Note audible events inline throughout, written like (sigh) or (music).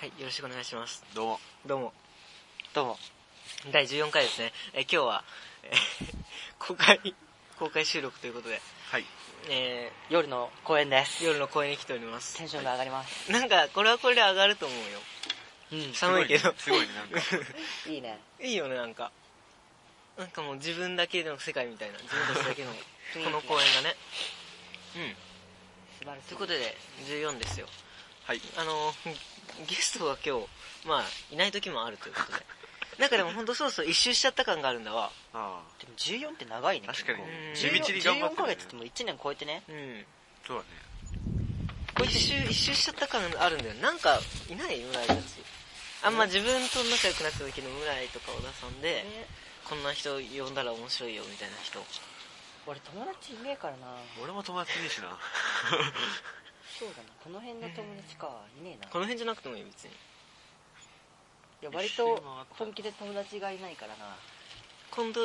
はい、よろしくお願いします。どうも。どうも。どうも。第14回ですね。えー今日は、えー (laughs) 公開、公開収録ということで、はい。え夜の公演です。ー夜の公園に来ております。テンションが上がります。なんか、これはこれで上がると思うよ。うん寒いけど。すごいね、なんか。(laughs) いいね。いいよね、なんか。なんかもう自分だけの世界みたいな。自分たちだけの、(laughs) この公園がね。うん。素晴らしい。ということで、14ですよ。はい。あの、ゲストが今日、まあ、いない時もあるということで。なんかでもほんとそうそう一周しちゃった感があるんだわ。あでも14って長いね。確かに地道に頑張ってるね14ヶ月ってもう1年超えてね。うん。あ、そうだね。これ一周、一周しちゃった感あるんだよ。なんか、いない村井たち。あんま自分と仲良くなった時の村井とか小田さんで、こんな人呼んだら面白いよみたいな人。俺友達いねえからな。俺も友達いねえしな。そうだな。この辺の友達か。いねえな。この辺じゃなくてもいい別に。いや、割と本気で友達がいないからな。今度、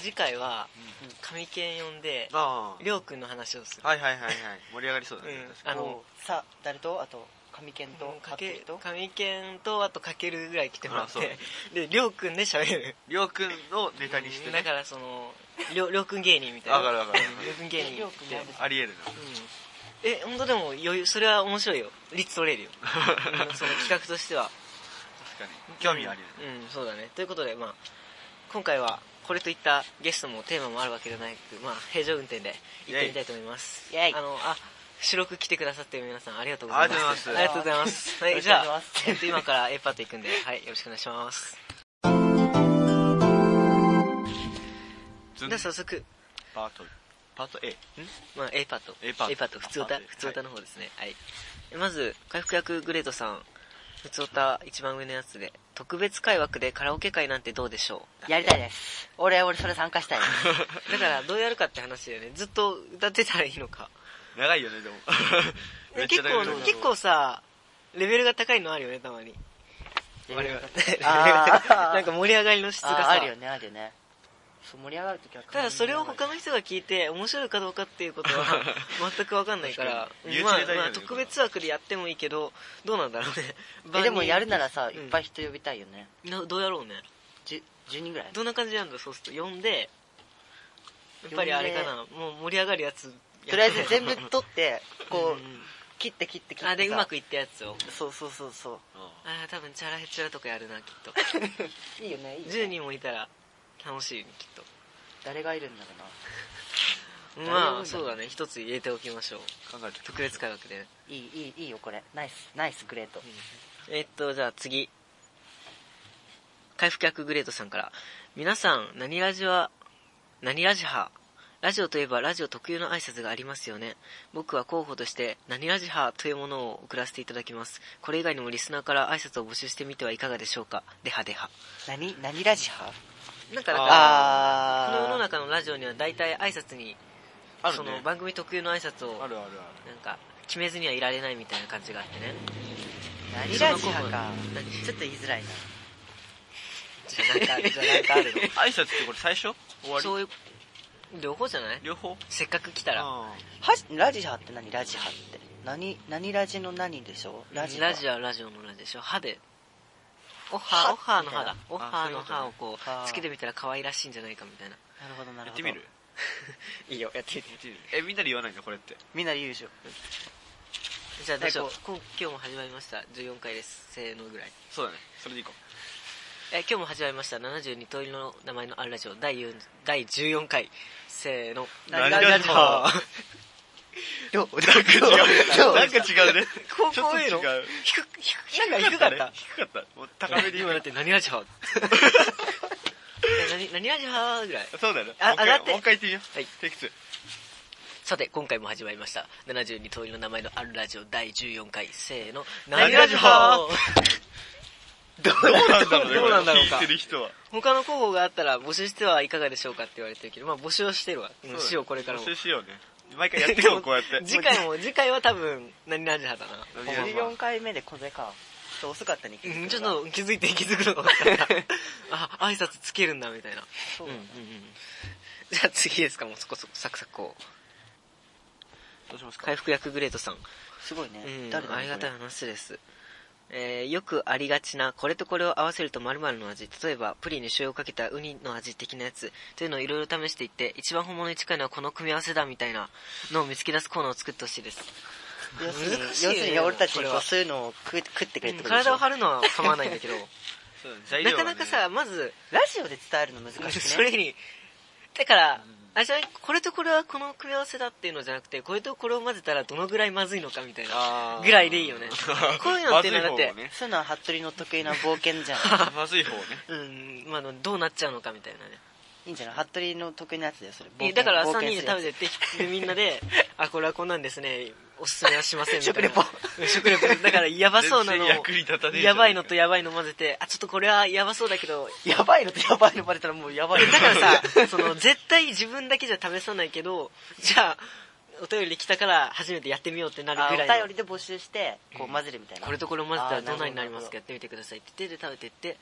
次回は、うん神犬呼んで、ありょうくんの話をする。あ。はいはいはいはい。盛り上がりそうだね。うんあのさあ、誰と？あと、神犬と、かけ神犬とあとかけるぐらい来てもらってでりょうくんで喋るに。りょうくんをネタにしてね。だからそのりょうりょうくん芸人みたいなわかるわかるりょうくん芸人ありえるな。え本当でも余裕それは面白いよ。率取れるよ。(laughs) うんその企画としては。確かに。興味ありね。うんそうだね。ということでまあ今回はこれといったゲストもテーマもあるわけではなくまあ平常運転で行ってみたいと思います。イェイ。あのあ収録来てくださってる皆さんありがとうございます。ありがとうございます。はいじゃあますえっと今から A パート行くんではいよろしくお願いします。では早速。パート、パート A？まあ、A パート。A パート普通歌、あパート A 普通歌の方ですね。はい。まず、回復役グレートさん、普通歌一番上のやつで、特別会枠でカラオケ会なんてどうでしょやりたいです。俺、俺それ参加したいです。う (laughs) だから、どうやるかって話だよね。ずっと歌ってたらいいのか。長いよね、でも。(laughs) めっち結構ゃ長いよ、結構さ、レベルが高いのあるよね、たまに。レベルがレベルあがー (laughs) なんか盛り上がりの質がさ。ああるよね、あるよね。そう、盛り上がるときはただそれを他の人が聞いて面白いかどうかっていうことは (laughs) 全く分かんないからまあまあ特別枠でやってもいいけどどうなんだろうね。え、でもやるならさ、うん。いっぱい人呼びたいよね。などうやろうね。じゅ10人ぐらい？どんな感じなんだそうすると。呼んでやっぱりあれかな。もう盛り上がるやつ。とりあえず全部取って、(laughs) こう、ん切って切って切ってさ。あでうまくいったやつを。そうそうそうそああ多分チャラヘチャラとかやるなきっと。う。(laughs) いいよね、いいよね。10人もいたら楽しいきっと誰がいるんだろう (laughs) まあそうだね一つ入れておきましょう考えて特別会枠でねうな。いい、いい、いいよ、これ。ナイス、ナイス、グレート。えっと、じゃあ次。回復役グレートさんから。皆さん、何ラジは、何ラジハラジオといえばラジオ特有の挨拶がありますよね。僕は候補として、何ラジハというものを送らせていただきます。これ以外にもリスナーから挨拶を募集してみてはいかがでしょうか。ではでは。何、何ラジハなんか、なんか。この世の中のラジオには大体挨拶に、ねその番組特有の挨拶を、あるあるあなんか、決めずにはいられないみたいな感じがあってね。何ラジハか。ちょっと言いづらいな。じゃあなんか、じゃあなんかあるの？る。(laughs) 挨拶ってこれ最初？終わり？そういう、両方じゃない？両方？せっかく来たら。あはラジハって何？ラジハって。何、何ラジの何でしょラジハ。ラジオはラジオのラジでしょ？歯で。オッハー、オッハーの歯だ。オッハーの歯をこう、つけてみたら可愛らしいんじゃないかみたいな。なるほど、なるほど。やってみる？(laughs) いいよ、やってみてや。ってみるえ、みんなで言わないの？これって。みんなで言うでしょ。じゃあどうしようはい。今今日も始まりました。14回です。せーのぐらい。そうだね。それでいこえー今日も始まりました。72通りの名前のあるラジオ第4第14回。せーの。何ラジオ。なんか違う。なんか違うね。こちょっとこういうの？低く、低く、なんか低かった？低かった。もう高めで今だって何ラジオ何、何ラジオぐらい。そうだよね。あ上がってもう一回言ってみよう。はい。テイク2。さて、今回も始まりました。72通りの名前のあるラジオ第14回。せーの。何ラジオどどうなんだろうね。どうなんだろうか。他の候補があったら募集してはいかがでしょうかって言われてるけど、まあ募集をしてるわ。うんしよう、これからも募。集しようね。毎回やっていこう、こうやって。次回も、次回は多分、何ラジオだな。何ラジオ14回目でこれか。ちょっと遅かったね、気づくのがうんちょっと気づいて気づくのが分かった。(laughs) あ、挨拶つけるんだ、みたいな。そうだね。じゃあ次ですか、もうそこそこ、サクサクこう。どうしますか？回復役グレートさん。すごいね。うん、誰だありがたいこ話です。えーよくありがちなこれとこれを合わせると〇〇の味。例えばプリンに醤油をかけたウニの味的なやつ。というのをいろいろ試していって一番本物に近いのはこの組み合わせだみたいなのを見つけ出すコーナーを作ってほしいです。要するに難しいよね要するに俺たちにそういうのを食食ってくれってことでしょ。体を張るのは構わないんだけど。そう材なかなかさまずラジオで伝えるの難しくね。それにだからあれじゃこれとこれはこの組み合わせだっていうのじゃなくてこれとこれを混ぜたらどのぐらいまずいのかみたいなぐらいでいいよね。(laughs) こういうのってだってそういうのは服部の得意な冒険じゃん。(laughs) まずい方ね。うん、まあ、あのどうなっちゃうのかみたいなね。いいんじゃない？服部の得意なやつだよそれ。だから3冒険人で食べてってでみんなで (laughs) あこれはこんなんですねおすすめはしません。みたいな食レポ。うん食レポ。だからやばそうなの。やばいのとやばいの混ぜてあちょっとこれはやばそうだけど。やばいのとやばいのバレたらもうやばいえだからさその絶対自分だけじゃ試さないけどじゃあお便り来たから初めてやってみようってなるぐらいの。便りで募集してこう混ぜるみたいな。これとこれを混ぜたらどんなになりますか？やってみてください。って言ってで食べてって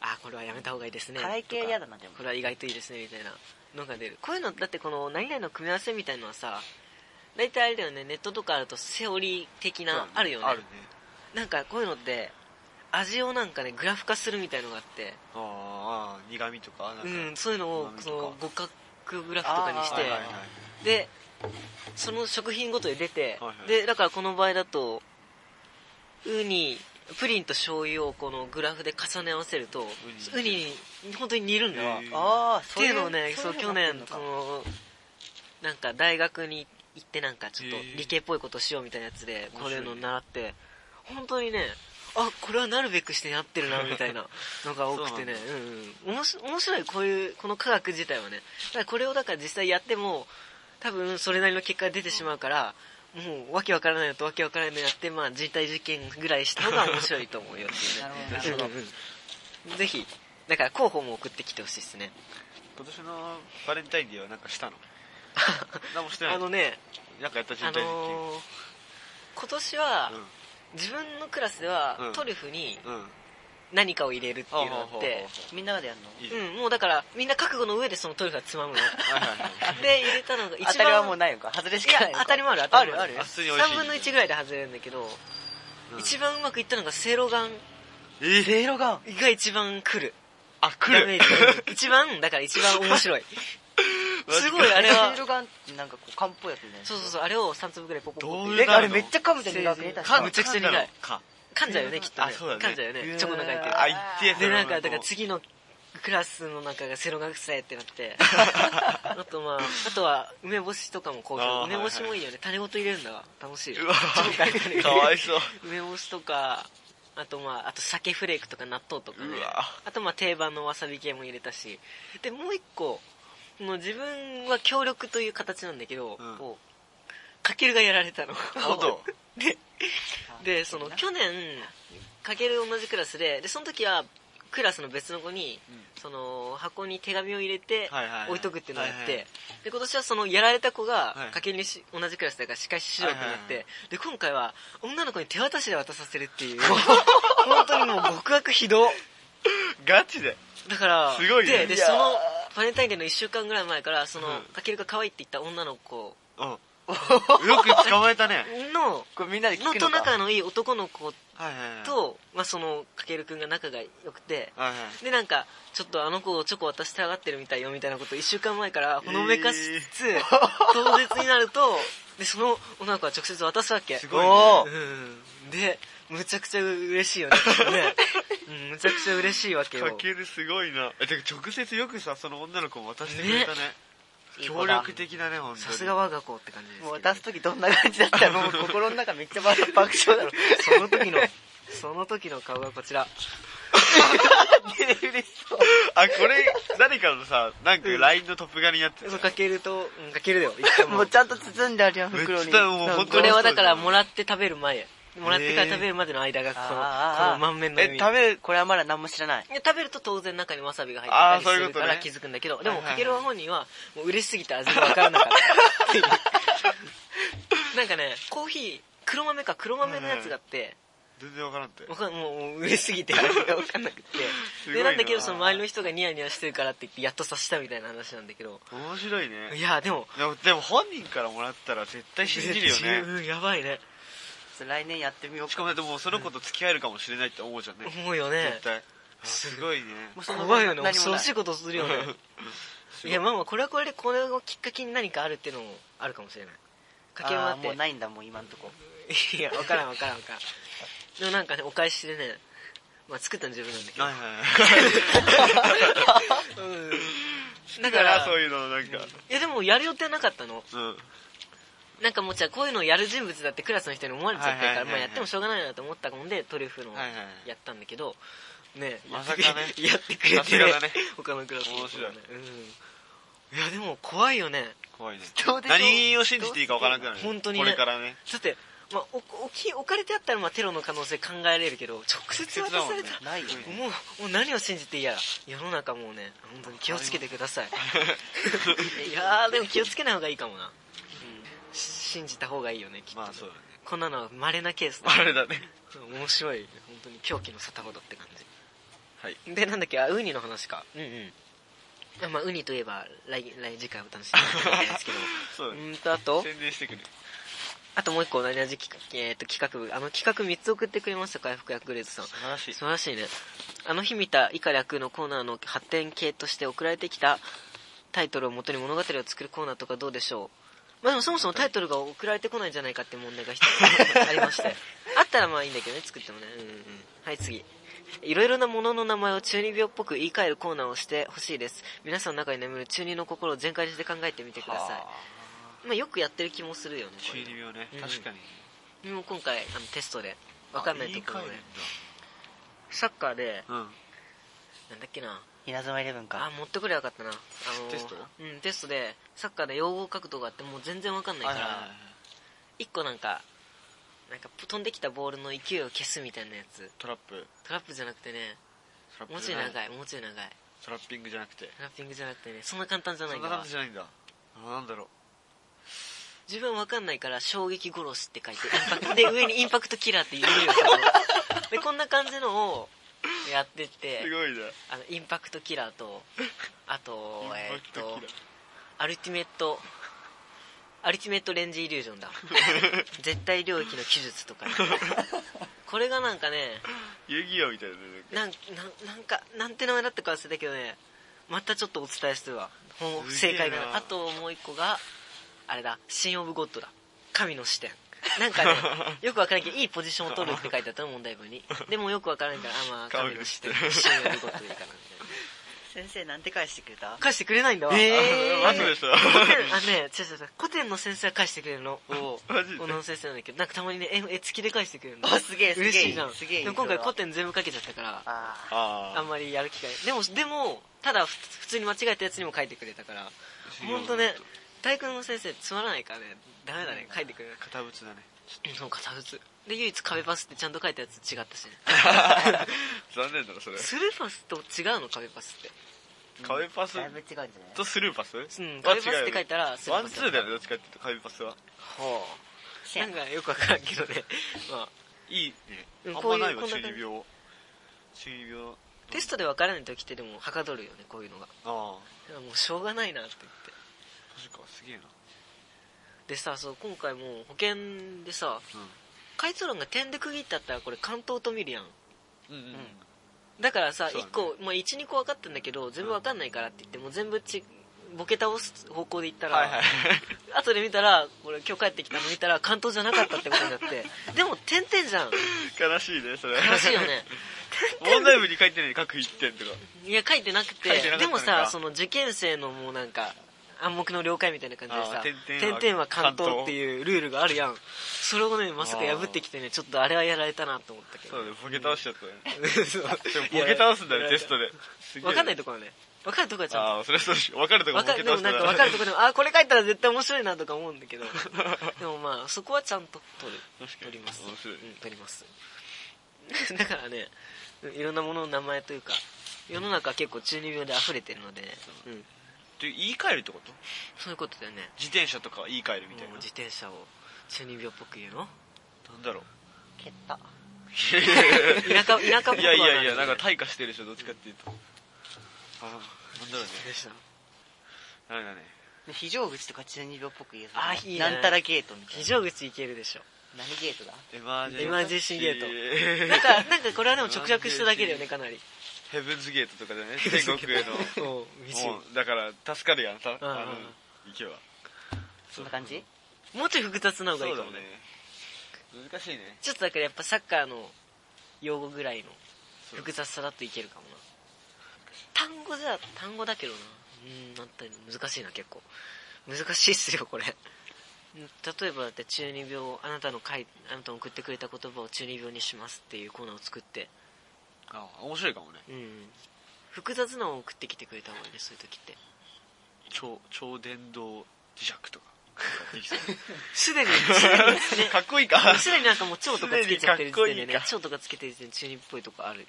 あこれはやめた方がいいですね。辛い系とか嫌だなでも。これは意外といいですねみたいなのが出る。こういうのだってこの何々の組み合わせみたいのはさ大体あれだよね。ネットとかあるとセオリー的なあるよね。あるね。なんかこういうのって味をなんかねグラフ化するみたいのがあって。あーあー苦味とかうんそういうのをその互角グラフとかにして。はいはいはい。でその食品ごとで出て、はいはい。でだからこの場合だとウニプリンと醤油をこのグラフで重ね合わせるとウウニニ本当に似るんだわ、へー。ああっていうのをねそう去年のそのなんか大学に行ってなんかちょっと理系っぽいことしようみたいなやつでこいうのを習って本当にねあこれはなるべくしてやってるな (laughs) みたいなのが多くてね。うんうん面白面白いこういうこの科学自体はね。だからこれをだから実際やっても多分それなりの結果が出てしまうからもうわけわからないのとわけわからないのやってまあ人体実験ぐらいした方が面白いと思うよっていうね。なるほどぜひだから候補も送ってきてほしいですね。今年のバレンタインデーはなんかしたの？何もしてない。あのねなんかやった人あ体実験、のー今年は自分のクラスではうん。トリュフにうん。うん何かを入れるっていうのがあってみんなでやるの？うんもうだからみんな覚悟の上でそのトリュフはつまむの。(laughs) で入れたのが一番当たりはもうないのか？外れしかないのか？当たりもある当たりもある。あ普通に美味しい。3分の1ぐらいで外れるんだけど、うん。一番うまくいったのがセいろがんえ？ー、せいろがが一番来る。あ来る。ダメージ。一番だから一番面白いすごいあれは。なんかこう漢方薬ねそうそうそうあれを3粒ぐらいポコポコ。えあれめっちゃ噛むじゃん苦くね確かむ。ちゃくちゃ苦いか。噛んじゃうよねきっとね。あそうだね。噛んじゃうよね。チョコの中入ってる。あ言ってでなんかだから次のクラスの中がセロ学生ってなって。(laughs) あとまああとは梅干しとかも好評。梅干しもいいよね。種ごと入れるんだわ。楽しいうわかわいそう。梅干しとかあとまああと鮭フレークとか納豆とかね。うわ。あとまあ定番のわさび系も入れたし。でもう一個もう自分は協力という形なんだけど、うん。こうかけるがやられたの。本当？(laughs) ででその去年かける同じクラスででその時はクラスの別の子に、その箱に手紙を入れてはいはいはい。置いとくっていうのをやって、はいはい。で今年はそのやられた子がはい。かけるにし同じクラスだから仕返ししようってなって、はいはいで今回は女の子に手渡しで渡させるっていう。(laughs) 本当にもう極悪非道。(laughs) ガチで。だからすごいね。いやーででそのバレンタインデーの1週間ぐらい前からその、うん。かけるが可愛いって言った女の子。うん。(laughs) よく捕まえたね。のこれみんなで聞のとくのか。仲のいい男の子と、まあ、そのかけるくんが仲が良くて。はいはい。でなんかちょっとあの子をチョコ渡してあがってるみたいよみたいなことを1週間前からほのめかしつつ、当日になるとでその女の子は直接渡すわけ。すごいね。うん。でむちゃくちゃ嬉しいよね。(laughs) ね、うん、むちゃくちゃ嬉しいわけよ。かけるすごいな。えてか直接よくさその女の子も渡してくれたね。協力的だね本当に。さすが我が子って感じですけど。もう渡す時どんな感じだったの？(laughs) もう心の中めっちゃ爆笑だろ。その時のその時の顔がこちら。(laughs) あこれ誰かのさなんか LINE のトップ画になってそうかけると、うん、かけるだよ。も。もうちゃんと包んであるや袋に。これはだからもらって食べる前もらってから食べるまでの間がこの,、満面のえ食べるこれはまだ何も知らない。食べると当然中にわさびが入ってたりするから気づくんだけど、でもはいはいはい。かける本人はもう嬉しすぎて味が分からなかった (laughs) なんかねコーヒー黒豆か黒豆のやつがあって、全然わからんって。わかんもうもう嬉しすぎて味が分かんなくて。でなんだけどその周りの人がニヤニヤしてるからって言ってやっと察したみたいな話なんだけど。面白いね。いやでもでもでも本人からもらったら絶対信じるよね。(laughs) うんやばいね来年やってみようしかもだってもうその子と付き合えるかもしれないって思うじゃんね。思うよね。絶対。あすごいね。怖いよね。何もない。恐ろしいことするよね。いやまあまあこれはこれでこれをきっかけに何かあるっていうのもあるかもしれない。駆け回って。もうないんだもう今んとこ。(laughs) いや分からん分からん分からん。でもなんかねお返しでねまあ作ったの自分なんだけど。はいはいはい。(laughs) うん。だから (laughs) そういうのなんか。いやでもやる予定なかったの。うんなんかもうじゃあこういうのをやる人物だってクラスの人に思われちゃってるから、まあやってもしょうがないなと思ったもんでトリュフのやったんだけどねまさかね。(laughs) やってくれさてね。他のクラスの人がね。面うん。いやでも怖いよね。怖いね。何を信じていいかわからなくなる本当にねこれからね。だって、まあ、お置き置かれてあったらまあテロの可能性考えられるけど直接渡された。ないよねもうもう何を信じていいや。世の中もうね本当に気をつけてください。(laughs) いやーでも気をつけない方がいいかもな。し信じた方がいいよねきっと、まあそうだね。こんなのは稀なケースだ。あれだね。面白い本当に狂気の沙汰ほどって感はい。じでなんだっけ？あウニの話か。うんうん。あまあウニといえば来来次回お楽しみにいただきたいですけど。(laughs) そうね。ーんとあと？宣伝してくる。あともう一個同じ企画,、えー、と企画部。あの企画3つ送ってくれました回復役グレードさん。素晴らしい。素晴らしいね。あの日見た以下略のコーナーの発展系として送られてきたタイトルを元に物語を作るコーナーとかどうでしょう？まあでもそもそもタイトルが送られてこないんじゃないかって問題が一つありまして。(laughs) あったらまあいいんだけどね作ってもね。うんうんはい次。いろいろなものの名前を中二病っぽく言い換えるコーナーをしてほしいです。皆さんの中に眠る中二の心を全開して考えてみてください。まあよくやってる気もするよね中二病ね。うん。確かに。もう今回あのテストで。分かんないところで。サッカーでえるん。だなんだっけな稲妻イレブンあか持ってくればよかったな。あのテストうんテストでサッカーで用語角度があってもう全然分かんうないから一個なんかなんか飛んできたボールの勢いを消すみたいなやつ。トラップ。トラップじゃなくてね。もうちょい長いもうちょい長い。トラッピングじゃなくて。トラッピングじゃなくてね。そんな簡単じゃないんだわそんな感じじゃないんだ。あなんだろう。自分分かんないから衝撃殺しって書いてで上にインパクトキラーって言うよでこんな感じのを (laughs) やってってすごいな。あのインパクトキラーと (laughs) あとえーっとアルティメットアルティメットレンジイリュージョンだ。(laughs) 絶対領域の記述とかね。これがなんかね遊戯王みたいなねなんなんなんかなんて名前だったか忘れたけどね。またちょっとお伝えするわ。正解が。あともう一個があれだ。シン・オブ・ゴッドだ。神の視点なんかね (laughs) よくわからんけどいいポジションを取るって書いてあったの問題文に。(laughs) でもよくわからんからあまあ神の視点シン・オブ・ゴッドでいいかなみたいな先生なんて返してくれた？返してくれないんだわ。えー。マジでさ古典あね違う違う違う。古典の先生は返してくれるの。お小野先生なんだけど。なんかたまにね絵絵付きで返してくれるの。あすげえすげえ。嬉しいじゃん。すげえいいでも今回古典全部かけちゃったからあああんまりやる機会でもでもただふ普通に間違えたやつにも書いてくれたから本当ね体育の先生つまらないからねダメだね。書いてくれない堅物だね。そうか普通で唯一壁パスってちゃんと書いたやつ違ったしね。(laughs) 残念だなそれ。スルーパスと違うの壁パスって。壁パス？だいぶ違うんじゃない？とスルーパス？うん壁パスって書いたらスルーパスワンツーだよねどっちかっていうと壁パスは。ほう。せや。なんかよくわからんけどね。(laughs) まあいいね。うんあんまないわ中二病。中二病テストでわからない時ってでもはかどるよねこういうのが。ああ。もうしょうがないなって言って。確かすげえなでさそう今回も保険でさ回答欄が点で区切ってあったらこれ関東と見るやん。うんうんうん。だからさ、ね。1個、まあ、12個分かったんだけど全部分かんないからって言ってもう全部ちボケ倒す方向でいったら、はいはい。(laughs) 後で見たらこれ今日帰ってきたの見たら関東じゃなかったってことになって。でも点々じゃん。悲しいねそれ。悲しいよね。(laughs) 問題文に書いてない各1点とか。いや書いてなくて。でもさその受験生のもうなんか暗黙の了解みたいな感じであさー点々は点々は関東っていうルールがあるやん。それをねまさか破ってきてねちょっとあれはやられたなと思ったけど。そうだねボケ倒しちゃったね。(laughs) ボケ倒すんだねテストで。分かんないところはね。分かるとこはちゃん。とああそれはそうでしょ分かるとこわかるでもなんか分かるとこでもあこれ書いたら絶対面白いなとか思うんだけど。(laughs) でもまあそこはちゃんと取る。取ります。面白いうん取ります。(laughs) だからねいろんなものの名前というか世の中結構中二病で溢れてるので、うん、で言い換えるってこと？そういうことだよね。自転車とか言い換えるみたいな？自転車を中二病っぽく言うの？なんだろう？蹴った。田舎田舎っぽくいやいやいやはなんか退化してるでしょどっちかっていうと。ああなんだろうね。でした。ダメだね。で非常口とか中二病っぽく言うあいいね。なんたらゲートみたい非常口行けるでしょ。何ゲートだ？エマージェンシーエマージェンシーゲート。なんかなんかこれはでも直訳しただけだよねかなりヘブンズゲートとかでね天国への。そう道もうだから助かるやんさあの行けば。そんな感じ？もうちょい複雑な方がいいかもね。難しいね。ちょっとだからやっぱサッカーの用語ぐらいの複雑さだといけるかもな。単語じゃ単語だけどな。うんなんて難しいな結構。難しいっすよこれ。うん例えばだって中二病あなたの書いあなたの送ってくれた言葉を中二病にしますっていうコーナーを作ってあ面白いかもね。うん。複雑なのを送ってきてくれた方がいいねそういう時って。超超電動磁石とか。できそうすでにすでにね。かっこいいか。すでになんかもう蝶とかつけちゃってる時点でねか蝶とかつけてる時点で中二っぽいとこある。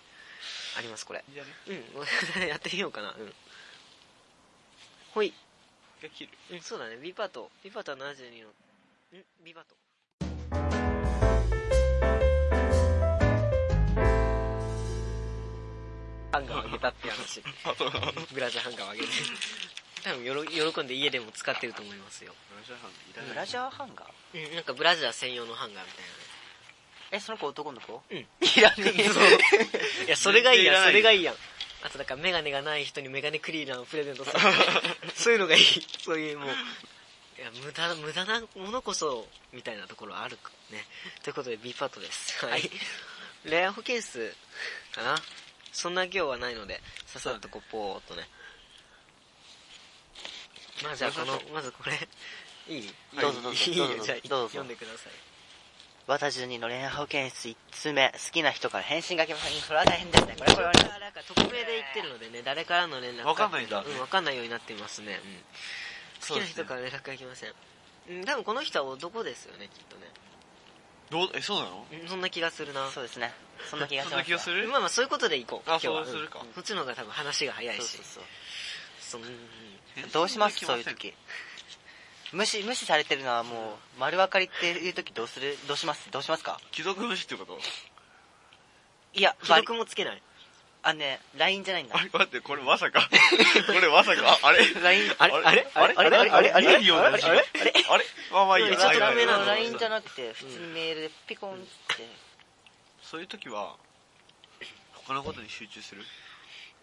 ありますこれ。いいんじゃね。うん (laughs) やってみようかな。うん。ほい。が切る。うんそうだね。B パート。B パートは72の。ん？B パートハンガーをあげたっていう話。(laughs) ブラジャーハンガーをあげて。多分よろ喜んで家でも使ってると思いますよ。ブラジャーハンいらないブラジャーハンガー？うんなんかブラジャー専用のハンガーみたいえその子男の子？うん。いらねえなねいやそれがいいやんそれがいいやん。あとだからメガネがない人にメガネクリーナーをプレゼントする。(laughs) そういうのがいい。そういうもういや無駄無駄なものこそみたいなところあるかね。ということで B パートです。はい。レア保健室かな？そんな行はないのでささっとこうポーっとね。まあじゃあこのまずこれ。いいどうぞどうぞいい？よじゃあどうぞ。読んでください。私にの恋愛保健室1通目好きな人から返信が来ました。それは大変ですね。これこれこれなんか匿名で言ってるのでね誰からの連絡わかんないんだ。うんわかんないようになっていますね、うん、好きな人から連絡が来ません。うん多分この人は男ですよねきっとねどうえそうなの？うんそんな気がするな。そうですね。そんな気がしそますんな気がする？まあまあそういうことでいこう。あ今日は。そうするか。んそっちの方が多分話が早いし。そうそうそう。そんうんどうします？そういう時。無視無視されてるのはもう丸分かりっていう時どうする？どうします？どうしますか？貴族無視ってこと？いや既読もつけないあのね LINE じゃないんだ。あれ待ってこれまさか。これまさか。(laughs) あれ？LINE あれ？あれ？あれ？あれ？あれ？あれ？あれ？あれ？あれ？あれ？まあまあいいや。ちょっとダメなの。LINE じゃなくて普通にメールでピコンって。そういう時は他のことに集中する？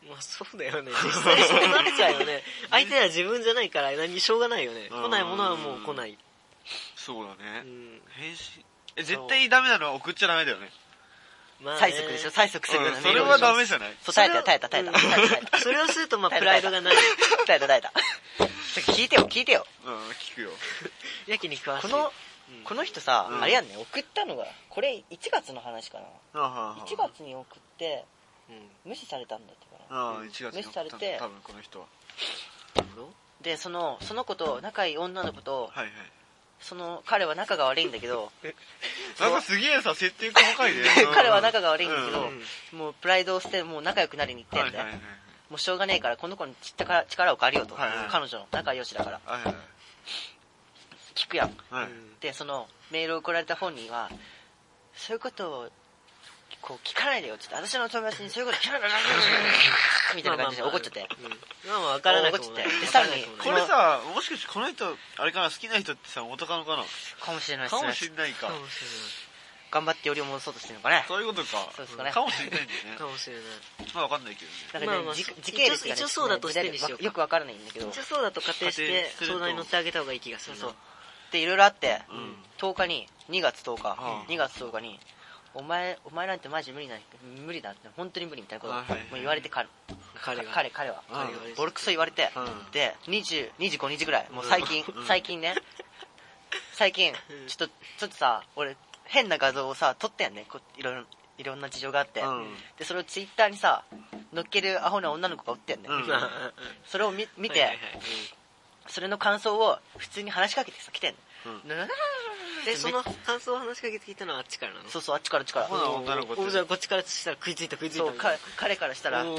まあそうだよね。(laughs) 実際そうなっちゃうよね。(laughs) 相手は自分じゃないから何しょうがないよね。来ないものはもう来ない。そうだね。うん。返信。え絶対ダメなのは送っちゃダメだよね催促でしょ？催促するよううなんメールをそれはダメじゃない？そう耐えたよ耐えた耐えた。それをするとまあプライドがない。耐えた耐えた。聞いてよ聞いてよ。うん聞くよ。(laughs) やけに詳しいこのうん。この人さ、うん。あれやんね送ったのがこれ1月の話かな。あ1月に送ってうん。無視されたんだってから。ああ1月に無視されて多分この人は。でそのその子と仲いい女の子とはいはいその彼は仲が悪いんだけど (laughs) なんかすげえさ設定細かいね。(laughs) 彼は仲が悪いんだけど、うんもうプライドを捨てもう仲良くなりに行ってんで、はいはいはい。もうしょうがねえからこの子に力力を借りようと、はいはい彼女の仲良しだから。はいはい聞くやん。はい。でそのメールを送られた本人はそういうことをこう聞かないでよって言って私の友達にそういうこと聞かないでよみたいな感じで怒っちゃって。うんまあまあ分からなくもない怒っちゃって。でさらに。これさもしかしてこの人あれかな好きな人ってさ元カノかな？かもしれないかもねしんないか。かもし頑張ってよりを戻そうとしてるのかね。そういうことか。そうですかね。かもしんないんだよね。れないかもしれない。まあわかんないけどね。なんかね、まあまあ時そう時系列が、ね、一応そうだとしてにしようか。よくわからないんだけど。一応そうだと仮定して相談に乗ってあげた方がいい気がするな。そうそう。でいろいろあって、うん。10日に2月10日、うん。2月10日にお前お前なんてマジ無理な無理だって本当に無理みたいなことを言われて彼彼が彼彼は。ボロクソ言われて、うん。で20 25日ぐらいもう最近、うん。最近ね。最近うんちょっとちょっとさ俺変な画像をさ撮ったやんね。こいろいろいろんな事情があって、うん。でそれをツイッターにさ乗っけるアホな女の子がおってんね、うん。それを見見て、それの感想を普通に話しかけてさ来てんの、うん。ななでその感想を話しかけてきたのはあっちからなの？そうそうあっちからあっちから。女の子じゃあこっちからしたら食いついた食いついたそう彼からしたらで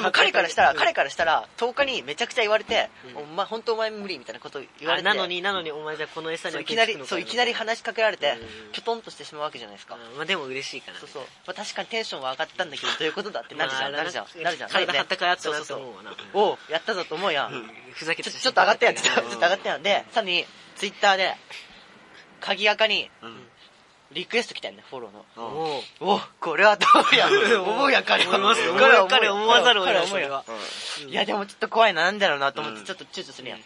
も彼からしたらうん。彼からしたら10日にめちゃくちゃ言われて、うん。お前本当お前無理みたいなこと言われて。あなのになのにお前じゃあこの餌にいきなりそういきなり話しかけられてうん。きょとんとしてしまうわけじゃないですか、あまあでも嬉しいかなそうそう、まあ、確かにテンションは上がったんだけどどういうことだってなるじゃん、まあなるじゃん。なるじゃん。体張ったかやったなそうそうそう。と思うわな。おうやったぞと思うやん、ふざけてちょっと上がったやんちょっと上がったやん。でさらにツイッターで鍵垢にうん。リクエスト来たんだよフォローの。おう。おこれはどうや？(laughs) 思うや彼は。思いますよ。彼は。彼思わざるを得ないいやでもちょっと怖いな。なんだろうなと思ってうん。ちょっと躊躇するやん、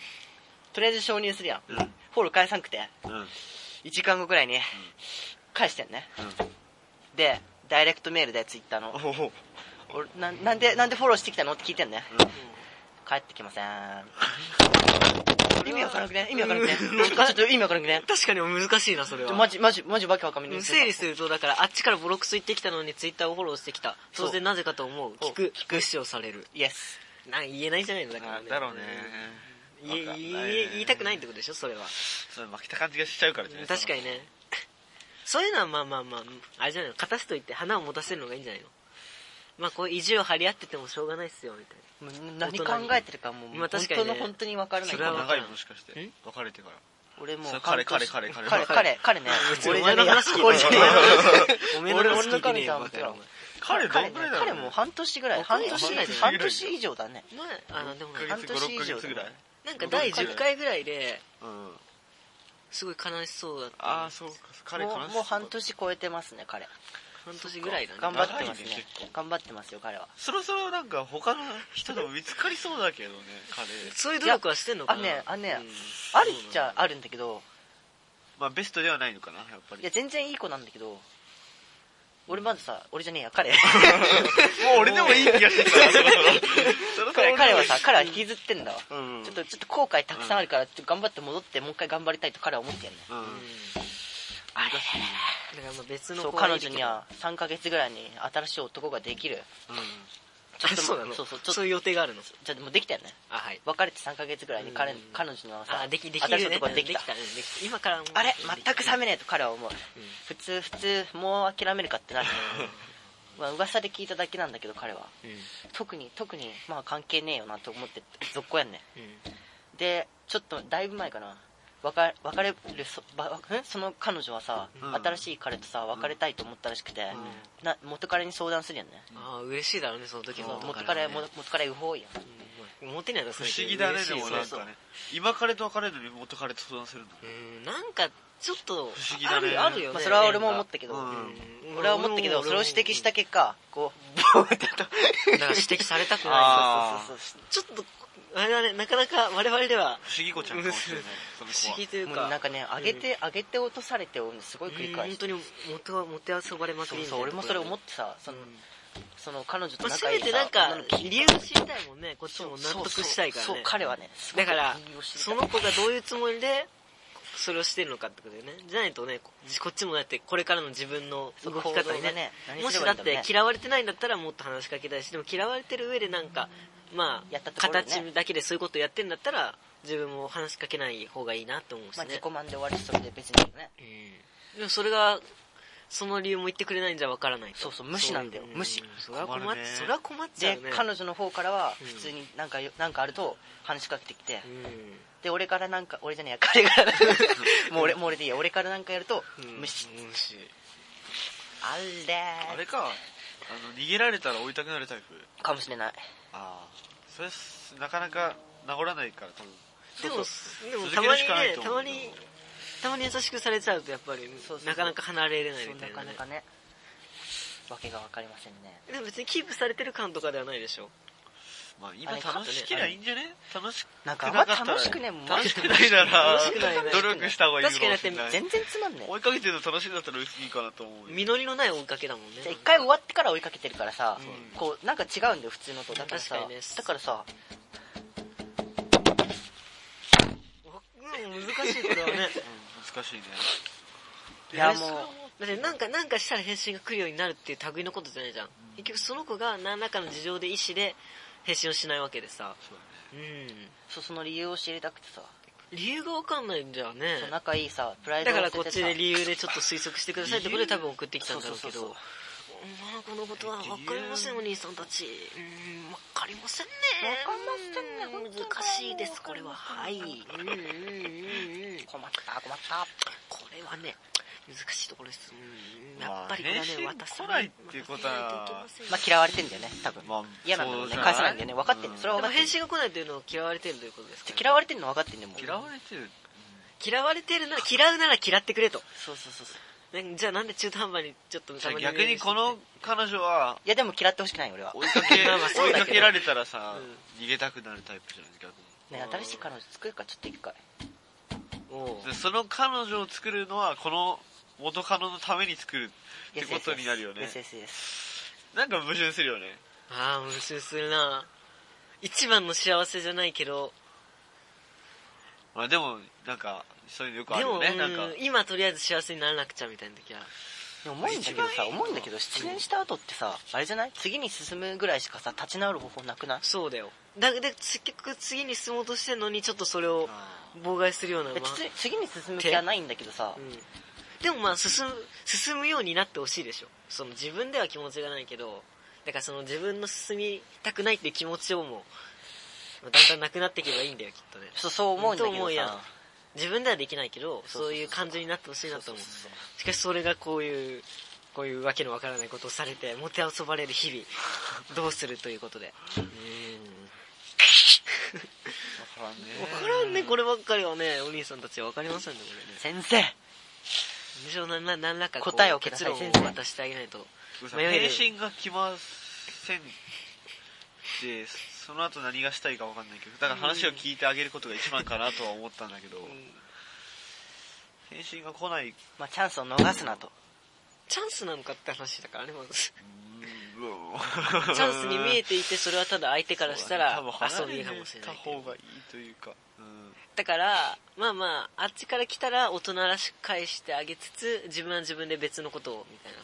とりあえず承認するやん、うん。フォロー返さんくて。んうん。1時間後くらいに返してんね。でダイレクトメールでツイッターの。おお俺ななんでなんでフォローしてきたの？って聞いてんね、帰ってきません。意味わからなくね？意味わからなくね？ちょっと意味わからなくね？確かに難しいな、それは。マジマジマジわけわかんない。整理すると、だから、あっちからボロクソ言ってきたのにツイッターをフォローしてきた。当然なぜかと思う。聞く、聞く。視をされる。イエスなん言えないじゃないのだから。ね。だろうね。言え言いたくないってことでしょ、それは。それ負けた感じがしちゃうからじゃない確かにね。そういうのはまあまあまあ、あれじゃないの、勝たせといて花を持たせるのがいいんじゃないの？まあこう意地を張り合っててもしょうがないっすよ、みたいもう何考えてるかもう本当の本当にわからない。それは長いもしかして。ん別れてから俺も彼半年。彼彼彼。彼彼ね。(laughs) 俺じゃねえやお前の彼聞いてねえよさん彼ど彼んぐらいだ彼もう半年ぐらい。半年以上だね。前、あの、でもね。1ヶ月半年以上5 6ヶ月ぐらい。なんか第10回ぐらいで、うん。すごい悲しそうだった。ああそうか。彼悲しそうもうもう半年超えてますね彼半年ぐらいだね。頑張ってますね。頑張ってますよ彼は。そろそろなんか他の人でも見つかりそうだけどね彼。そういう努力はしてんのかあなねあねうん。あるっちゃあるんだけど。まあベストではないのかなやっぱり。いや全然いい子なんだけど。俺まずさ俺じゃねえや彼。(laughs) もう俺でもいい気がしてきた彼彼はさ彼は引きずってんだわ。うん。ちょっとちょっと後悔たくさんあるからちょっと頑張って戻ってもう一回頑張りたいと彼は思ってんねうん。あれだからまあ別のそう彼女には3ヶ月ぐらいに新しい男ができる。ちょっとそうなの？そうそうそういう予定があるの？じゃもできたよね。あはい。別れて3ヶ月ぐらいに彼,、うん。彼女のさあできでき新しい男ができた。今からもあれ？全く冷めねえと彼は思う。うん。普通普通もう諦めるかってなる (laughs) まあ噂で聞いただけなんだけど彼は。うん。特に特にまあ関係ねえよなと思って続行やんねうん。でちょっとだいぶ前かな別れ別れるそばんその彼女はさ、うん。新しい彼とさ別れたいと思ったらしくて、な元彼に相談するやんね、ああ嬉しいだろうねその時そうの元彼元元彼うほいやん。うんモテないだろ不思議だねでもなんかね。今彼と別れるのに元彼と相談するんだうん。なんかちょっと不思議だね。あるあるよね。まあ、それは俺も思ったけど、うん。うん。俺は思ったけどそれを指摘した結果こうボーンってとだから指摘されたくない。(laughs) あー。そうそう。ちょっとあれだねなかなか我々では不思議子ちゃんかもしれない。不思議というか。なんかね上げて、上げて落とされてをす。ごい繰り返して本当にモテモテ遊ばれまくりそうそう俺もそれ思っってさその,、うん。その彼女と仲いいさめてなんか理由を知りたいもんね。こっちも納得したいからそうそうね彼はねだからその子がどういうつもりでそれをしてるのかってことだよね。じゃないとねここっちもだってこれからの自分の動き方にね。ね何もしだって嫌われてないんだったらもっと話しかけたいしでも嫌われてる上でなんかまあやったところでね。形だけでそういうことをやってんだったら自分も話しかけない方がいいなって思うしまあ、ね自己満で終わりそれで別にね。うん。でもそれがその理由も言ってくれないんじゃわからないと。そうそう無視なんだよ。無視。それは困っ困るね。それは困っちゃでうね。彼女の方からはうん。普通になんかよなんかあると話しかけてきて、うん。で俺からなんか俺じゃねえや彼から。(laughs) もう俺もう俺でいいや俺からなんかやると無視、無視。あれあれか。あの逃げられたら追いたくなるタイプ。かもしれないああそれすなかなか治らないから多分。でもでもたまにねたまにたまに優しくされちゃうとやっぱりそうそうなかなか離れれないみたいなね。かなかね。わけが分かりませんね。でも別にキープされてる感とかではないでしょ？まあ今楽しけりゃいいんじゃね？楽しくなんかったら楽しくねもう楽しくないなら楽しくないね。努力した方がいい確かにだない。全然つまんねえ。追いかけてるの楽しいんだったらいいかなと思うよ。実りのない追いかけだもんね。一回終わってから追いかけてるからさ、うん。こうなんか違うんだよ普通のと。だからさ確かにね。だからさ。うん難しいこれはね。(laughs) うん難しいね。いやもう。だってなんかなんかしたら返信が来るようになるっていう類のことじゃないじゃん。結局その子が何らかの事情で意思で返信をしないわけでさ。そううん。そうその理由を知りたくてさ、理由がわかんないんじゃね。そう仲いいさプライドだからこっちで理由でちょっと推測してくださいってことで多分送ってきたんだろうけど。そうそう女のことは分かりませんお兄さんたち。うん分かりませんね。わかりませんね難しいですこれは。はい。うんうんうんうん。困った困った。これはね難しいところですうんやまあっぱりこれはね返信渡さ来ないっていうことはまあ嫌われてんだよね多分、まあ嫌なんだろうね返さないんだよね。分かってんそれは分かって返信が来ないというのを嫌われてるということですか、嫌われてんの分かってんだよ。もう嫌われてる嫌われてるな嫌うなら嫌ってくれと。そうそうそうそう。ねじゃあなんで中途半端にちょっと逆にこの彼女はいやでも嫌ってほしくない俺は。追いかけ (laughs) 追いかけられたらさう逃げたくなるタイプじゃない逆に。ね新しい彼女作るかちょっと一回その彼女を作るのはこの元カノのために作るってことになるよね。なんか矛盾するよね。ああ矛盾するな。一番の幸せじゃないけど。まあでもなんかそういうのよくあでも、るよねなんか。うん今とりあえず幸せにならなくちゃみたいな時は思うんだけどさ思うんだけど失恋した後ってさあれじゃない？次に進むぐらいしかさ立ち直る方法なくない？そうだよ。だで結局次に進もうとしてんのにちょっとそれをあ妨害するような、次に進む気はないんだけどさうんでもまあ進む進むようになってほしいでしょ。その自分では気持ちがないけどだからその自分の進みたくないっていう気持ちをもまあだんだんなくなっていけばいいんだよきっとね。そうそう思うんだけどと思うやん。さ自分ではできないけどそういう感情になってほしいなと思う。しかしそれがこういうこういうわけのわからないことをされてもてあそばれる日々どうするということで。うーん。分からんね。分からんね。こればっかりはねお兄さんたちは分かりませんねこれね。先生むしろなな何らか答えを結論を渡してあげないと。迷える返信が来ませんでその後何がしたいか分かんないけどだから話を聞いてあげることが一番かなとは思ったんだけど、返信が来ない。まあチャンスを逃すなと。チャンスなのかって話だからねまずチ (laughs) チャンスに見えていてそれはただ相手からしたら遊びかもしれないた方がいいというか、うん。だからまあまああっちから来たら大人らしく返してあげつつ自分は自分で別のことをみたいな。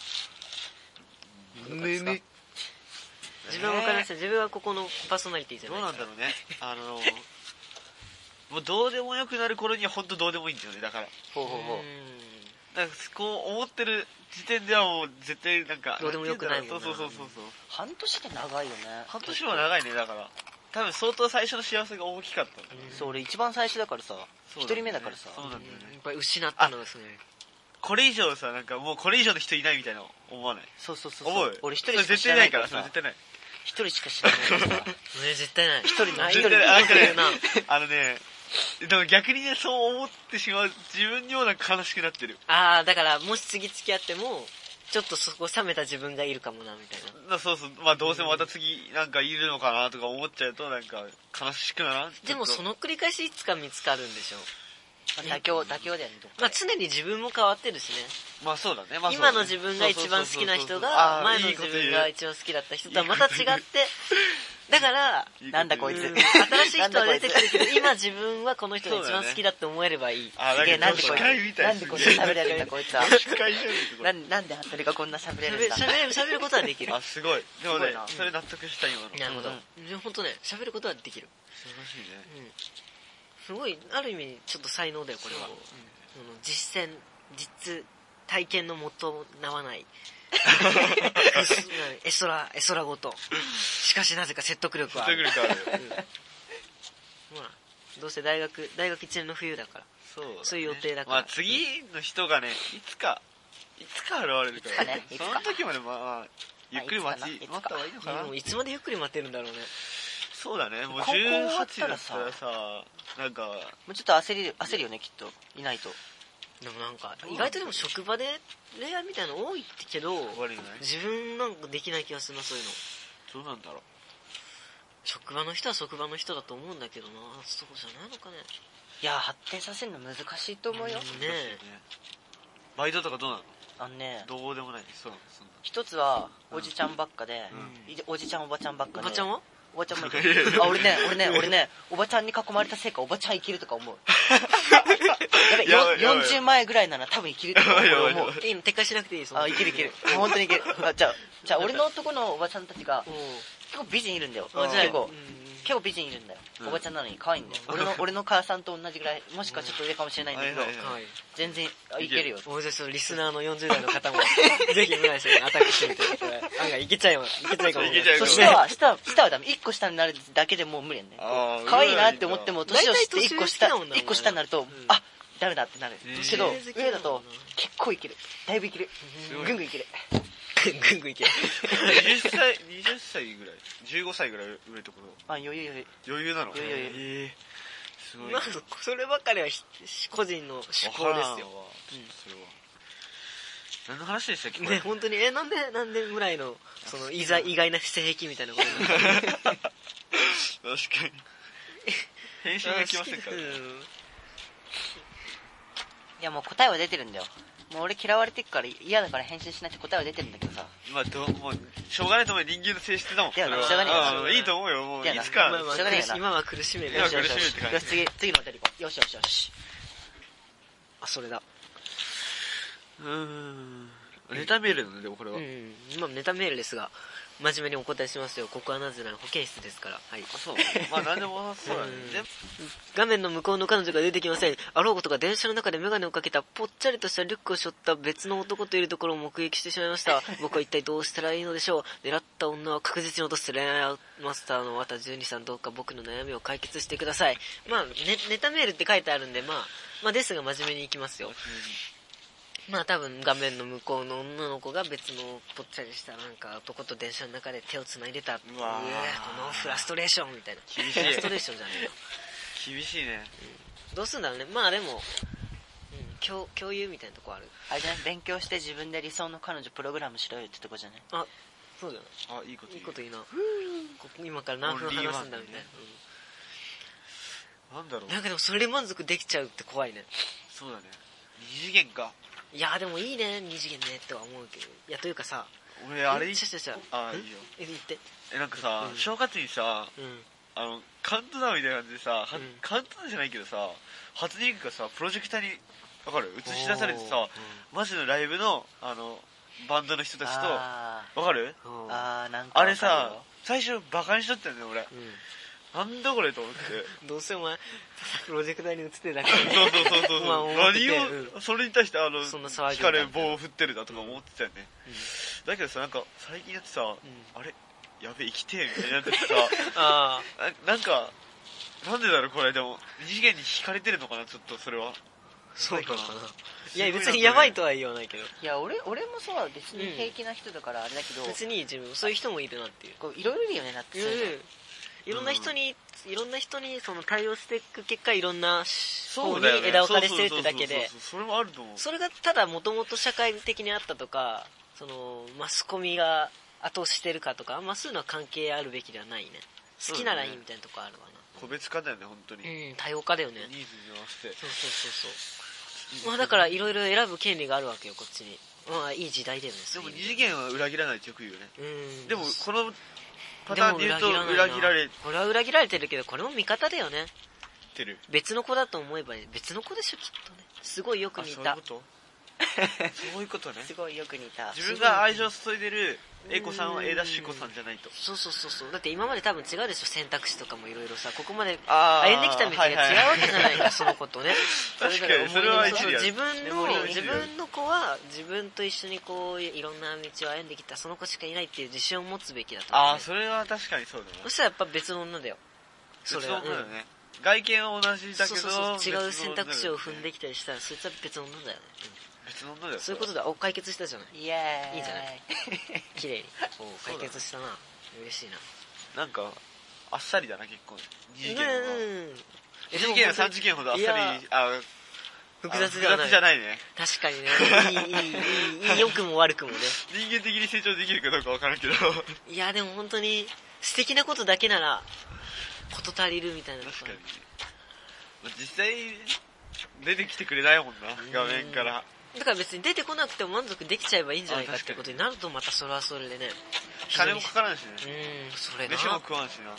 むむ自分は分か？りません自分はここのパーソナリティじゃどないから。うなんだろうねあのもうどうでもよくなる頃には本当どうでもいいんだよねだから。ほうほうほうだからこう思ってる時点ではもう絶対なんかどうでもよくないもんなそうそうそうそうそう。半年って長いよね。半年は長いね。だから多分相当最初の幸せが大きかった。ん。だそう俺一番最初だからさ。一ね。人目だからさ。そうなんだようんね。やっぱり失ったのですね。これ以上さなんかもうこれ以上の人いないみたいな思わない？そうそうそう思う？俺一人しか知らなか対ないいからさ。絶対ない。一人しか知らないからさ。(laughs) ね絶対ない。一人なんかね。なあのねでも逆にねそう思ってしまう自分にもなんか悲しくなってる。ああだからもし次付き合ってもちょっとそこ冷めた自分がいるかもなみたいな。なそうそう。まあどうせまた次なんかいるのかなとか思っちゃうとなんか悲しくならん？でもその繰り返しいつか見つかるんでしょ妥協妥協だよねまあ常に自分も変わってるしね。まあそうだね、まあそうだね。今の自分が一番好きな人が前の自分が一番好きだった人とはまた違ってだからなんだこいつ。うん。新しい人は出てくるけど今自分はこの人が一番好きだって思えればいい。あすげえなんでこいつ。なんでこんな喋れるんだこいつは。なんなんで服部がこんな喋れるんだ。喋る喋ることはできる。(laughs) あすごい。でもねそれ納得した今の。素なるほど。本当ね喋ることはできる。晴らしいね。うん。すごいある意味ちょっと才能だよこれは。実践実体験のもとなわない絵空絵空ごと。しかしなぜか説得力はある。説得力あるうん (laughs) まあどうせ大学大学1年の冬だから。そうだね。そういう予定だから。まあ次の人がねいつかいつか現れるからいつかねその時までまあゆっくり待ち待った方がいいのかな。いつまでゆっくり待てるんだろうね。そうだね。もう高校終わっ18たらさ。だったらさなんか。もうちょっと焦り焦るよねきっと。いないとでもなんか意外とでも職場で恋愛みたいなの多いけど自分なんかできない気がするなそういうの。どうなんだろう。職場の人は職場の人だと思うんだけどな。そうじゃないのかね。いや発展させるの難しいと思うよ。うんねえ。バイトとかどうなの？あのねどうでもない。そうそんな。一つはおじちゃんばっかで、おじちゃんおばちゃんばっかで。おばちゃんは？おばちゃんもいる。あ俺ね俺ね俺ね。おばちゃんに囲まれたせいかおばちゃん生きるとか思う (laughs) やばいやばい40前ぐらいなら多分生きるとかやばいやばい。思ういいの撤回しなくていいあ生きる生きる。本当に生きる。あじゃあじゃあ俺の男のおばちゃんたちが結構美人いるんだよ。あじゃあ結構。うん結構美人いるんだよ、うん。おばちゃんなのに可愛いんだよ。俺の俺の母さんと同じぐらいもしくはちょっと上かもしれないんだけど、はいはいはい。全然あい。けるよ。おじゃあそのリスナーの40代の方も (laughs) ぜひ村井さんにアタックしてみてい。けちゃいます。いけちゃいかもいけちゃうかもそう下は下は下はダメ。1個下になるだけでもう無理やね。可愛いなって思っても年を知って1個下一個下になると、ん。あダメだってなる、けど年上だと結構いける。だいぶいける。ぐんぐんいけるぐんぐんいけ。る20歳20歳ぐらい？15歳ぐらい上ところあ余裕余裕。余裕なの？余裕余ええ。すごい。まずそればっかりはひ個人の趣向ですよ。それは。何の話でしたっけ？ね本当に。えなんでなんでぐらいのその意外意外な性癖みたいなことに。確かに。(laughs) 返信が来ませんからいやもう答えは出てるんだよもう俺嫌われてっから嫌だから返信しないって答えは出てるんだけどさ。まあどうもうしょうがないと思う。よ人間の性質だもん。いやそれは。しょうがねえよ。うんいいと思うよもう。いつかまあまあしょうがねえよな。今は苦しめる今よしよしよし苦しめるって感じ。よし次次のお便り行こう。よしよしよし。あそれだ。うん。ネタメールだねでもこれは、うん。今ネタメールですが真面目にお答えしますよ。ここはなぜなら保健室ですから。はい。そう。まあ何でもそうだね。画面の向こうの彼女が出てきません。あろうことか電車の中で眼鏡をかけたぽっちゃりとしたリュックを背負った別の男といるところを目撃してしまいました。(laughs) 僕は一体どうしたらいいのでしょう。狙った女は確実に落とす恋愛マスターの綿12さんどうか僕の悩みを解決してください。まあ、ね、ネタメールって書いてあるんでまあまあですが真面目にいきますよまあ多分画面の向こうの女の子が別のぽっちゃりしたなんか男と電車の中で手を繋いでたうわー。このフラストレーションみたいな。厳しいフラストレーションじゃね。えよ厳しいね。どうすんだろうね。まあでも、うん、共共有みたいなとこある。あれじゃない勉強して自分で理想の彼女プログラムしろよってとこじゃない？あそうだよあいいこと言う。いいこといいな。ここ今から何分話すんだみたいな。んだろう。な、うん、なんかでもそれで満足できちゃうって怖いね。そうだね。二次元かいやでもいいね二次元ねっては思うけど。いやというかさ俺あれ？えちゃちゃちゃん？あいいよ。え言って。えなんかさ、うん。正月にさうん。あのカウントダウンみたいな感じでさ、はうん。カウントダウンじゃないけどさ初音ミクがさプロジェクターにわかる？映し出されてさマジのライブのあのバンドの人たちとあわかる？うん。ーあーなんかあれさ最初バカにしとったよね俺。うなんだこれと思って。ん (laughs) どうせお前プロジェクターに映ってるだけそうそうそうそうまあ思ってて。何うをそれに対してあのそんな騒ぎ光る棒を振ってるだとか思ってたよね。うん。だけどさなんか最近やってさん。あれやべえ生きてえみたいになっててさ (laughs) ああ。な (laughs) なんかなんでだろうこれ。でも二次元に惹かれてるのかなちょっとそれは。そうかな。いな。いや別にやばいとは言わないけど。いや俺俺もさ別に平気な人だからあれだけど、別に自分そういう人もいるなっていう。こういろいろいるよねだってそういうのいろんな人に、いろんな人にその対応していく結果いろんな方に枝分かれしてるってだけで。それもあると思うそれがただもともと社会的にあったとかそのマスコミが後押ししてるかとかあんまそういうのは関係あるべきではないね。好きならいいみたいなとこあるわ個別化だよね本当に、なうん多様化だよね。ニーズに合わせて。そうそうそうそう。まあだからいろいろ選ぶ権利があるわけよこっちに。まあいい時代だよねで。も二次元は裏切らないってよく言うよね。うん。でもこのパターンで言うと裏切られこれは裏切られてるけどこれも味方だよね。てる。別の子だと思えば別の子でしょきっとね。すごいよくあ似た。そういうこと？そういうことね。(laughs) すごいよく似た。自分が愛情を注いでる A 子さんは A ダッシュ子さんじゃないと。そうそうそうそう。だって今まで多分違うでしょ。選択肢とかもいろいろさ。ここまで歩んできた道が違うわけじゃないか、その子とね。(laughs) 確かにそれは一理自分の自分の子は自分と一緒にこういろんな道を歩んできたその子しかいないっていう自信を持つべきだと思う、ね、ああそれは確かにそうだなそしたらやっぱ別の女だよ。そ別れは。の女だよね、外見は同じだけどそうそうそう。違う選択肢を踏んでききたりしたらそいつは別の女だよね、別の女だよそういうことだお解決したじゃないイエーイいいじゃない (laughs) 綺麗に解決したな嬉しいななんかあっさりだな結構二次元は、2次元3次元ほどあっさりあ複雑ではない。じゃないね。確かにね。いい、いい、いい、(laughs) 良くも悪くもね。人間的に成長できるかどうかわからんけど。いや、でも本当に、素敵なことだけなら、事足りるみたいな。確かに。実際、出てきてくれないもんな、画面から。だから別に出てこなくても満足できちゃえばいいんじゃないかってことになるとまたそれはそれでね。金もかからんしうねんそれな。飯も食わんしな。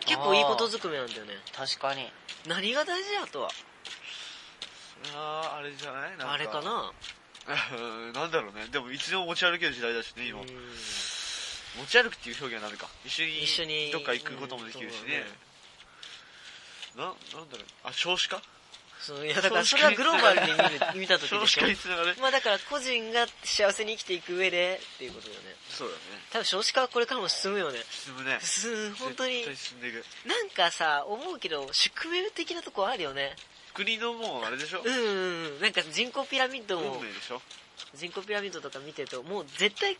結構いいことずくめなんだよね。確かに。何が大事だとは。それはあれじゃない？なんあれかな。う (laughs) んなんだろうね。でもいつでも持ち歩ける時代だしね今。うん。持ち歩くっていう表現はダメか。一緒に一緒に。どっか行くこともできるしね。ななんだろう。あ少子化？そういやだからそれはグローバルに見る見た時少子でしょ化につながるまあだから個人が幸せに生きていく上でっていうことだよね。そうだね。多分少子化はこれからも進むよね。進むね。す本当に。進んでいく。なんかさ思うけど宿命的なとこあるよね。国のもうあれでしょ？うんうんうん。なんか人口ピラミッドも運命でしょ？人口ピラミッドとか見てるともう絶対い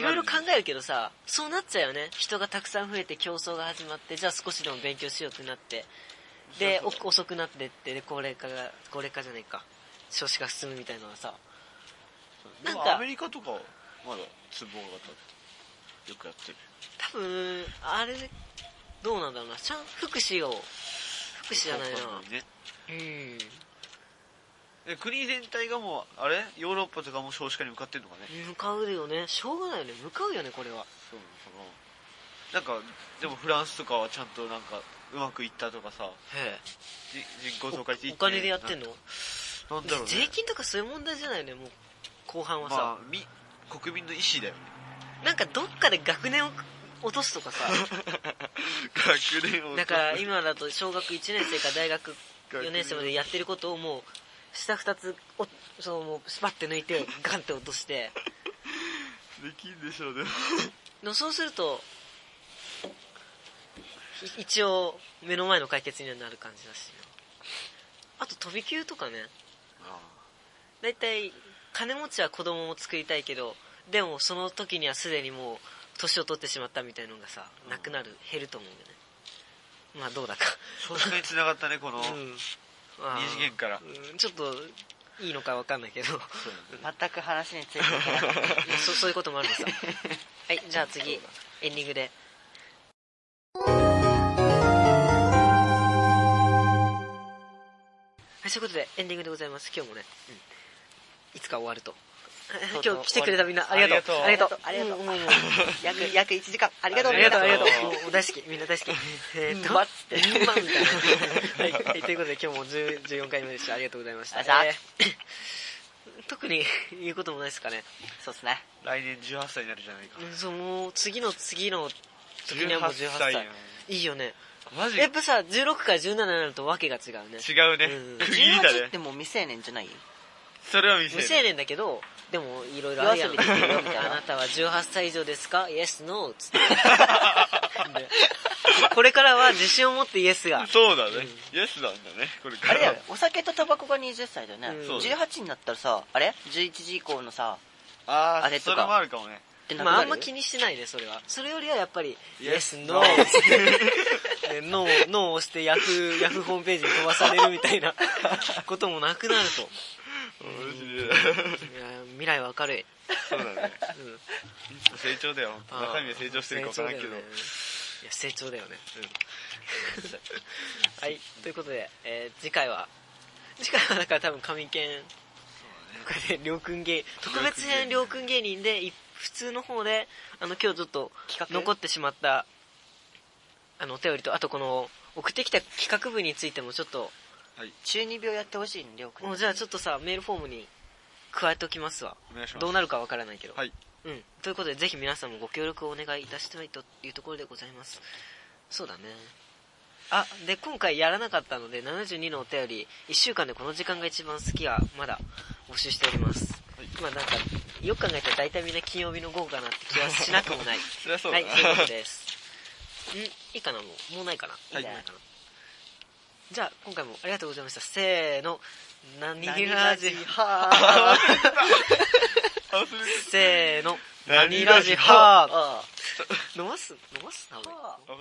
ろいろ考えるけどさそうなっちゃうよね。人がたくさん増えて競争が始まってじゃあ少しでも勉強しようってなってで遅くなってってで高齢化が高齢化じゃないか。少子化進むみたいなのはさ。なんかアメリカとかはまだツボ型ってよくやってる。多分あれどうなんだろうな。ちゃん福祉を福祉じゃないな。ね。うん。え国全体がもうあれ？ヨーロッパとかも少子化に向かってるのかね？向かうよね。しょうがないよね。向かうよねこれは。そうなのかな。なんかでもフランスとかはちゃんとなんかうまくいったとかさ。へじ人口増加率おお金でやってんの？ななんだろうね。税金とかそういう問題じゃないよねもう後半はさ、まあみ国民の意思だよね。なんかどっかで学年を落とすとかさ。(laughs) 学年をだから今だと小学1年生から大学4年生までやってることをもう下2つおそうもうスパッて抜いてガンって落として。(laughs) できんでしょうでもでもそうするとい一応目の前の解決にはなる感じだしあと飛び級とかね。大体金持ちは子供も作りたいけどでもその時にはすでにもう年を取ってしまったみたいのがさなくなる減ると思うんだよね。まあどうだか。少子化につながったねこのうん。まあ二次元から。うん。ちょっといいのかわかんないけど。全く話についていけなかった。ま (laughs) あそそういうこともあるのさ。はいじゃあ次。エンディングでそういうことでエンディングでございます。今日もね、いつか終わると。今日来てくれたみんなありがとう。ありがとう。ありがとう。う。ん。うんう。ん (laughs) 約約1時間。ありがとう。ありがとう、ありがとう。大好き、みんな大好き。えーっと、うん。まっつって。みたいな。(laughs) はい、はいということで今日も10 14回目でした。ありがとうございました。ありがとうございえー。(laughs) 特に言うこともないですかね。そうですね。来年18歳になるじゃないか。うんそう、もう次の次の時にはもう18歳。いいよね。マジやっぱさ、16から17になるとわけが違うね。違うね。うん。(laughs) 区切りだ18っねてもう未成年じゃない？それは見せる未成年だけど、でもいろいろあるやん。みたいな。あなたは18歳以上ですか ?Yes, No つって。(laughs) でこれからは自信を持ってイエスが。そうだね。イエスなんだねこれから。あれだよ。ねお酒とタバコが20歳だよね、うんそう。18になったらさあれ？11時以降のさあああれとか。それもあるかもね。まああんま気にしてないねそれは。それよりはやっぱり Yes, Yes, No でノーノーを押してヤフーヤフーホームページに飛ばされるみたいなこともなくなると。マジでいや未来は明る。い、そうだね。うん成長だよ。中身は成長してるか分からんけど。いや成長だよね、はいということで、えー次回は次回はだから多分神剣これでりょうくん芸。特別編りょうくん芸人でい普通の方であの今日ちょっと残ってしまったあのお便りとあとこの送ってきた企画部についてもちょっと中二病やってほしいのりょうくん。もうじゃあちょっとさメールフォームに加えておきますわ。お願いします。どうなるかわからないけど。はい。うん。ということでぜひ皆さんもご協力をお願いいたしたいというところでございます。そうだね。あで今回やらなかったので72のお便り1週間でこの時間が一番好きはまだ募集しております、はい。まあなんかよく考えたら大体みんな金曜日の午後かなって気はしなくもない。(laughs) そりゃそうだ。はい、そういうことです。ん。いいかなもう。もうないかな。はい。もうないかな。じゃあ、今回もありがとうございました。せーの。何何ラジラジは忘れてせーの。何何ラジハあー。飲ます？飲ます？多分。あた